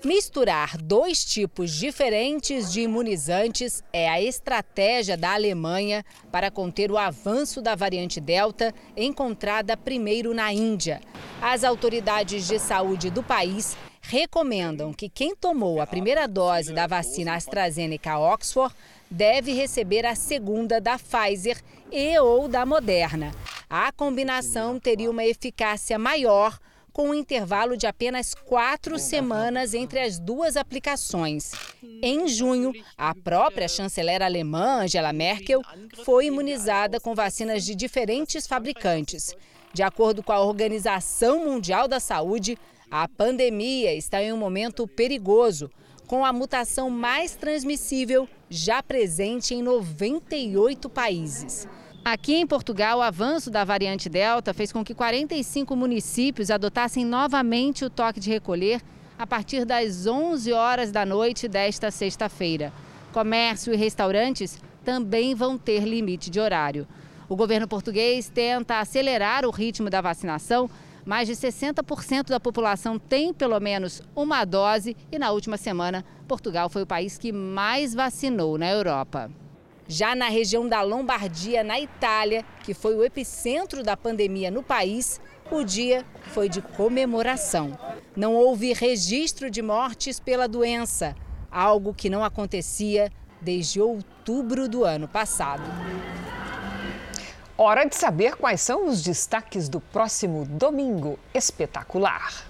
Misturar dois tipos diferentes de imunizantes é a estratégia da Alemanha para conter o avanço da variante Delta, encontrada primeiro na Índia. As autoridades de saúde do país recomendam que quem tomou a primeira dose da vacina AstraZeneca Oxford deve receber a segunda da Pfizer e ou da Moderna. A combinação teria uma eficácia maior com um intervalo de apenas quatro semanas entre as duas aplicações. Em junho, a própria chanceler alemã, Angela Merkel, foi imunizada com vacinas de diferentes fabricantes. De acordo com a Organização Mundial da Saúde, a pandemia está em um momento perigoso, com a mutação mais transmissível já presente em 98 países. Aqui em Portugal, o avanço da variante Delta fez com que 45 municípios adotassem novamente o toque de recolher a partir das 11 horas da noite desta sexta-feira. Comércio e restaurantes também vão ter limite de horário. O governo português tenta acelerar o ritmo da vacinação. Mais de 60% da população tem pelo menos uma dose e na última semana, Portugal foi o país que mais vacinou na Europa. Já na região da Lombardia, na Itália, que foi o epicentro da pandemia no país, o dia foi de comemoração. Não houve registro de mortes pela doença, algo que não acontecia desde outubro do ano passado. Hora de saber quais são os destaques do próximo domingo espetacular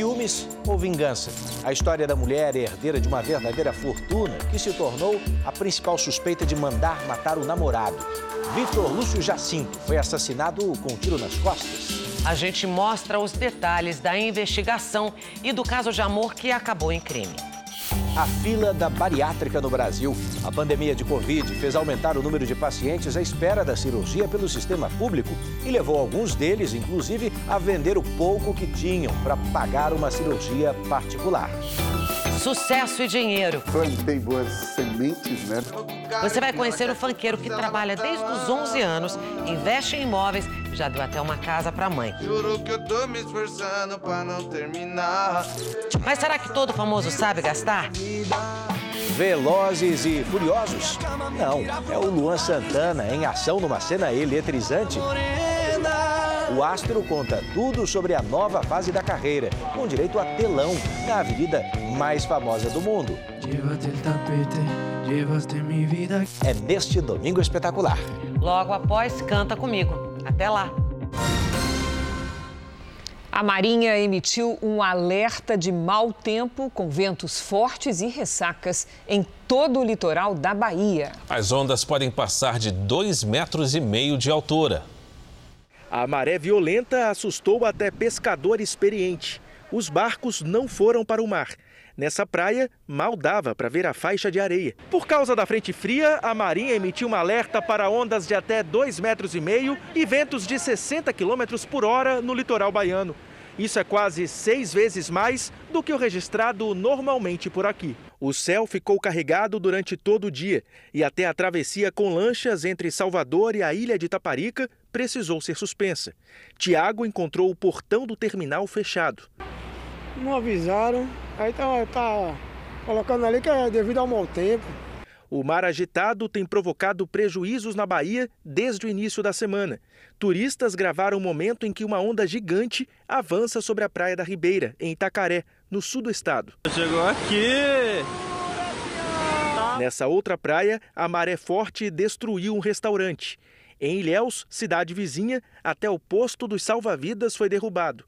ciúmes ou vingança. A história da mulher herdeira de uma verdadeira fortuna que se tornou a principal suspeita de mandar matar o namorado. Vitor Lúcio Jacinto foi assassinado com um tiro nas costas. A gente mostra os detalhes da investigação e do caso de amor que acabou em crime a fila da bariátrica no Brasil. A pandemia de Covid fez aumentar o número de pacientes à espera da cirurgia pelo sistema público e levou alguns deles, inclusive, a vender o pouco que tinham para pagar uma cirurgia particular. Sucesso e dinheiro. Plantei boas sementes, né? Você vai conhecer o fanqueiro que trabalha desde os 11 anos, investe em imóveis, já deu até uma casa para a mãe. Juro que eu tô me esforçando para não terminar. Mas será que todo famoso sabe gastar? Velozes e Furiosos? Não, é o Luan Santana em ação numa cena eletrizante. O astro conta tudo sobre a nova fase da carreira, com direito a telão na avenida mais famosa do mundo. É neste domingo espetacular. Logo após, canta comigo. Até lá! A Marinha emitiu um alerta de mau tempo com ventos fortes e ressacas em todo o litoral da Bahia. As ondas podem passar de dois metros e meio de altura. A maré violenta assustou até pescador experiente. Os barcos não foram para o mar. Nessa praia, mal dava para ver a faixa de areia. Por causa da frente fria, a Marinha emitiu um alerta para ondas de até 2,5 metros e meio e ventos de 60 quilômetros por hora no litoral baiano. Isso é quase seis vezes mais do que o registrado normalmente por aqui. O céu ficou carregado durante todo o dia e até a travessia com lanchas entre Salvador e a ilha de Taparica precisou ser suspensa. Tiago encontrou o portão do terminal fechado. Não avisaram, aí tá, tá colocando ali que é devido ao mau tempo. O mar agitado tem provocado prejuízos na Bahia desde o início da semana. Turistas gravaram o momento em que uma onda gigante avança sobre a Praia da Ribeira, em Itacaré, no sul do estado. Chegou aqui! Nessa outra praia, a maré forte destruiu um restaurante. Em Ilhéus, cidade vizinha, até o posto dos salva-vidas foi derrubado.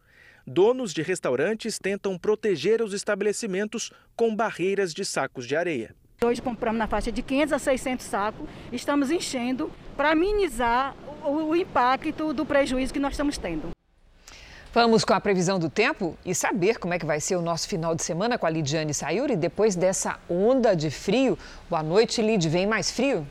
Donos de restaurantes tentam proteger os estabelecimentos com barreiras de sacos de areia. Hoje compramos na faixa de 500 a 600 sacos, estamos enchendo para minimizar o, o impacto do prejuízo que nós estamos tendo. Vamos com a previsão do tempo e saber como é que vai ser o nosso final de semana com a Lidiane Sayuri. Depois dessa onda de frio, boa noite, Lid. Vem mais frio?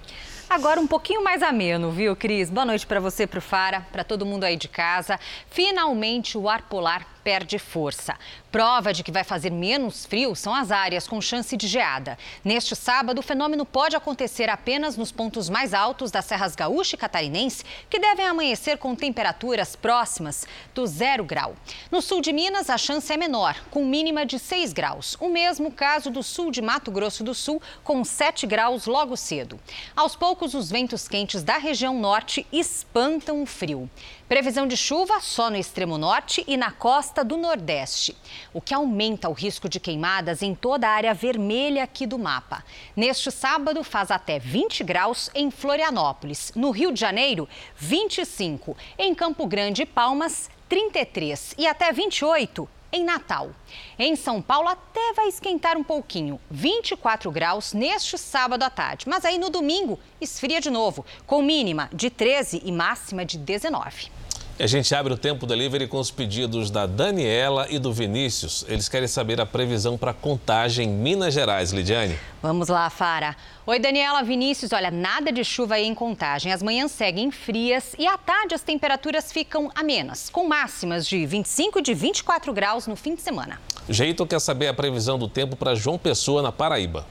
Agora um pouquinho mais ameno, viu, Cris? Boa noite para você, para o Fara, para todo mundo aí de casa. Finalmente o ar polar perde força. Prova de que vai fazer menos frio são as áreas com chance de geada. Neste sábado, o fenômeno pode acontecer apenas nos pontos mais altos das serras gaúcha e catarinense, que devem amanhecer com temperaturas próximas do zero grau. No sul de Minas, a chance é menor, com mínima de 6 graus. O mesmo caso do sul de Mato Grosso do Sul, com 7 graus logo cedo. Aos poucos, os ventos quentes da região norte espantam o frio. Previsão de chuva só no extremo norte e na costa do Nordeste, o que aumenta o risco de queimadas em toda a área vermelha aqui do mapa. Neste sábado, faz até 20 graus em Florianópolis. No Rio de Janeiro, 25. Em Campo Grande e Palmas, 33. E até 28 em Natal. Em São Paulo até vai esquentar um pouquinho, 24 graus neste sábado à tarde. Mas aí no domingo esfria de novo, com mínima de 13 e máxima de 19. E a gente abre o tempo delivery com os pedidos da Daniela e do Vinícius. Eles querem saber a previsão para contagem em Minas Gerais, Lidiane. Vamos lá, Fara. Oi, Daniela, Vinícius. Olha, nada de chuva aí em contagem. As manhãs seguem frias e à tarde as temperaturas ficam amenas, com máximas de 25 e de 24 graus no fim de semana. Jeito quer saber a previsão do tempo para João Pessoa, na Paraíba.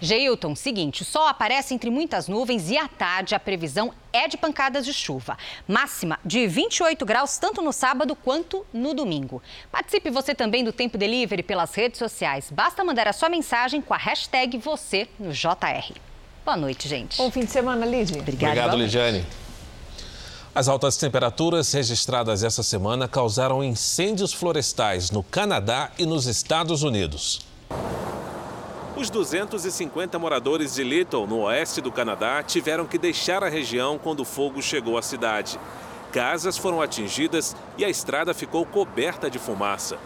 Geilton, seguinte, o sol aparece entre muitas nuvens e à tarde a previsão é de pancadas de chuva. Máxima de 28 graus tanto no sábado quanto no domingo. Participe você também do Tempo Delivery pelas redes sociais. Basta mandar a sua mensagem com a hashtag você no JR. Boa noite, gente. Bom fim de semana, Lidia. Obrigada. Obrigado, Lidiane. As altas temperaturas registradas essa semana causaram incêndios florestais no Canadá e nos Estados Unidos. Os 250 moradores de Little, no oeste do Canadá, tiveram que deixar a região quando o fogo chegou à cidade. Casas foram atingidas e a estrada ficou coberta de fumaça.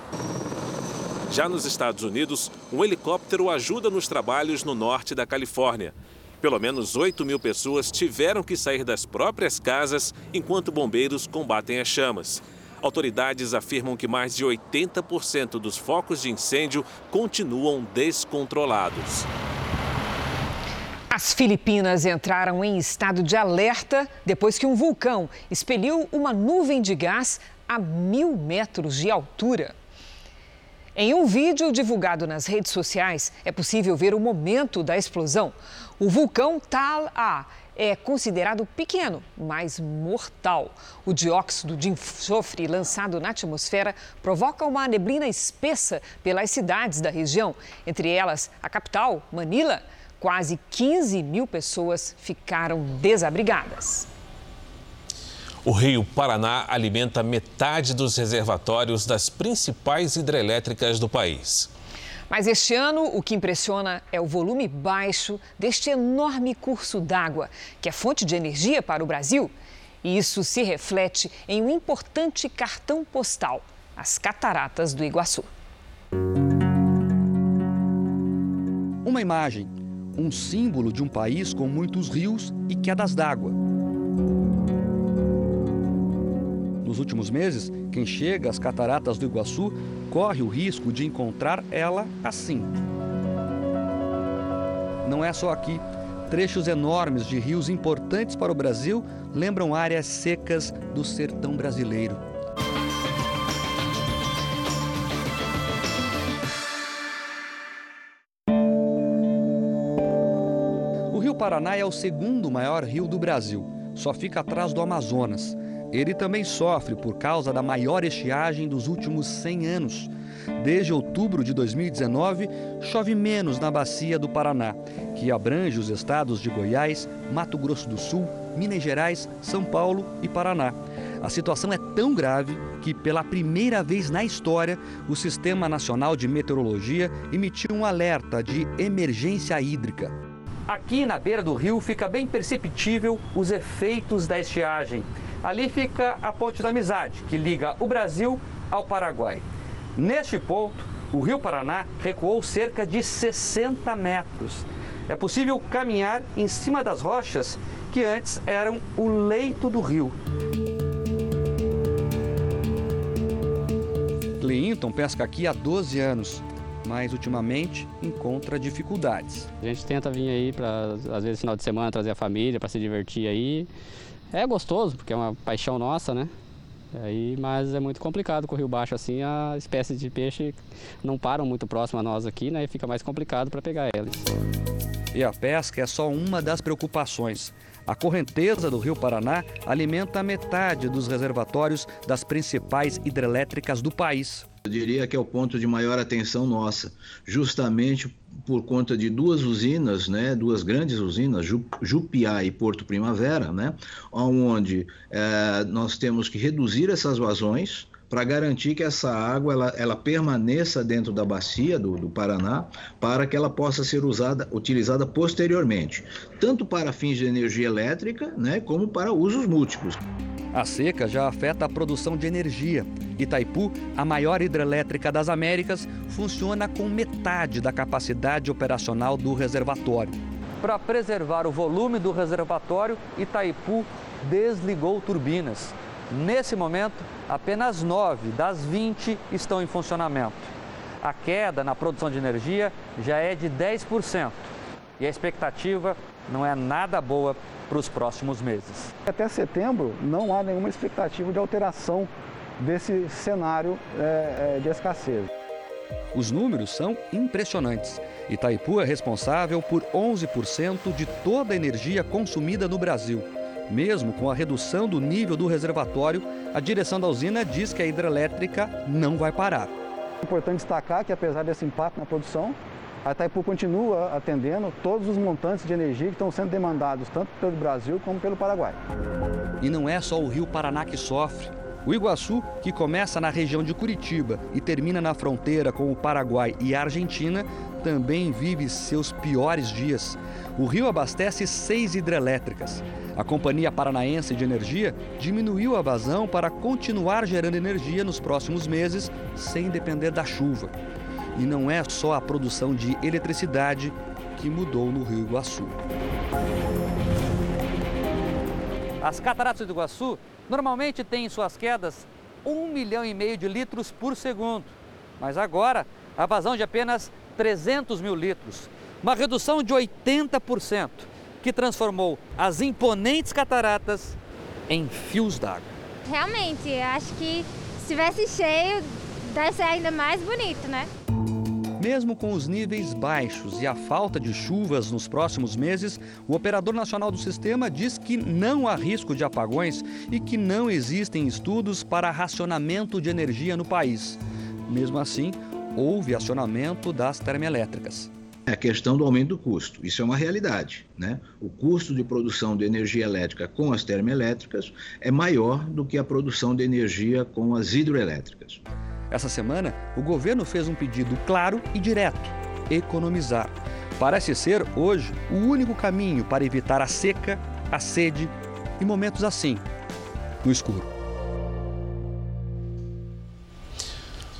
Já nos Estados Unidos, um helicóptero ajuda nos trabalhos no norte da Califórnia. Pelo menos 8 mil pessoas tiveram que sair das próprias casas enquanto bombeiros combatem as chamas. Autoridades afirmam que mais de 80% dos focos de incêndio continuam descontrolados. As Filipinas entraram em estado de alerta depois que um vulcão expeliu uma nuvem de gás a mil metros de altura. Em um vídeo divulgado nas redes sociais, é possível ver o momento da explosão. O vulcão Tal-A é considerado pequeno, mas mortal. O dióxido de enxofre lançado na atmosfera provoca uma neblina espessa pelas cidades da região, entre elas a capital, Manila. Quase 15 mil pessoas ficaram desabrigadas. O rio Paraná alimenta metade dos reservatórios das principais hidrelétricas do país. Mas este ano, o que impressiona é o volume baixo deste enorme curso d'água, que é fonte de energia para o Brasil. E isso se reflete em um importante cartão postal: as Cataratas do Iguaçu. Uma imagem, um símbolo de um país com muitos rios e quedas d'água. Nos últimos meses, quem chega às cataratas do Iguaçu corre o risco de encontrar ela assim. Não é só aqui. Trechos enormes de rios importantes para o Brasil lembram áreas secas do sertão brasileiro. O Rio Paraná é o segundo maior rio do Brasil, só fica atrás do Amazonas. Ele também sofre por causa da maior estiagem dos últimos 100 anos. Desde outubro de 2019, chove menos na bacia do Paraná, que abrange os estados de Goiás, Mato Grosso do Sul, Minas Gerais, São Paulo e Paraná. A situação é tão grave que, pela primeira vez na história, o Sistema Nacional de Meteorologia emitiu um alerta de emergência hídrica. Aqui na beira do rio fica bem perceptível os efeitos da estiagem. Ali fica a Ponte da Amizade, que liga o Brasil ao Paraguai. Neste ponto, o Rio Paraná recuou cerca de 60 metros. É possível caminhar em cima das rochas que antes eram o leito do rio. Clinton pesca aqui há 12 anos, mas ultimamente encontra dificuldades. A gente tenta vir aí para, às vezes, final de semana, trazer a família para se divertir aí. É gostoso, porque é uma paixão nossa, né? Aí, mas é muito complicado com o rio baixo assim, a espécie de peixe não param muito próximo a nós aqui, né? E fica mais complicado para pegar eles. E a pesca é só uma das preocupações. A correnteza do Rio Paraná alimenta metade dos reservatórios das principais hidrelétricas do país. Eu diria que é o ponto de maior atenção nossa, justamente por conta de duas usinas, né, duas grandes usinas, Jupiá e Porto Primavera, né, onde é, nós temos que reduzir essas vazões, para garantir que essa água ela, ela permaneça dentro da bacia do, do, Paraná para que ela possa ser usada, utilizada posteriormente, tanto para fins de energia elétrica, né, como para usos múltiplos. A seca já afeta a produção de energia. Itaipu, a maior hidrelétrica das Américas, funciona com metade da capacidade operacional do reservatório. Para preservar o volume do reservatório, Itaipu desligou turbinas. Nesse momento, apenas 9 das 20 estão em funcionamento. A queda na produção de energia já é de 10% e a expectativa não é nada boa para os próximos meses. Até setembro não há nenhuma expectativa de alteração desse cenário é, de escassez. Os números são impressionantes. Itaipu é responsável por 11% de toda a energia consumida no Brasil. Mesmo com a redução do nível do reservatório, a direção da usina diz que a hidrelétrica não vai parar. É importante destacar que, apesar desse impacto na produção, a Itaipu continua atendendo todos os montantes de energia que estão sendo demandados tanto pelo Brasil como pelo Paraguai. E não é só o Rio Paraná que sofre. O Iguaçu, que começa na região de Curitiba e termina na fronteira com o Paraguai e a Argentina, também vive seus piores dias. O rio abastece seis hidrelétricas. A Companhia Paranaense de Energia diminuiu a vazão para continuar gerando energia nos próximos meses sem depender da chuva. E não é só a produção de eletricidade que mudou no Rio Iguaçu. As cataratas do Iguaçu normalmente têm em suas quedas um milhão e meio de litros por segundo. Mas agora, a vazão de apenas 300 mil litros, uma redução de 80%, que transformou as imponentes cataratas em fios d'água. Realmente, acho que se estivesse cheio, deve ser ainda mais bonito, né? Mesmo com os níveis baixos e a falta de chuvas nos próximos meses, o operador nacional do sistema diz que não há risco de apagões e que não existem estudos para racionamento de energia no país. Mesmo assim, houve acionamento das termoelétricas. É a questão do aumento do custo. Isso é uma realidade. Né? O custo de produção de energia elétrica com as termoelétricas é maior do que a produção de energia com as hidroelétricas. Essa semana, o governo fez um pedido claro e direto: economizar. Parece ser, hoje, o único caminho para evitar a seca, a sede e momentos assim, no escuro.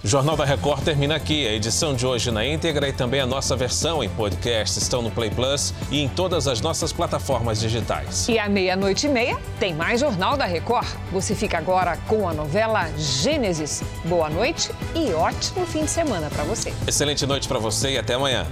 O Jornal da Record termina aqui. A edição de hoje na íntegra e também a nossa versão em podcast estão no Play Plus e em todas as nossas plataformas digitais. E à meia-noite e meia tem mais Jornal da Record. Você fica agora com a novela Gênesis. Boa noite e ótimo fim de semana para você. Excelente noite para você e até amanhã.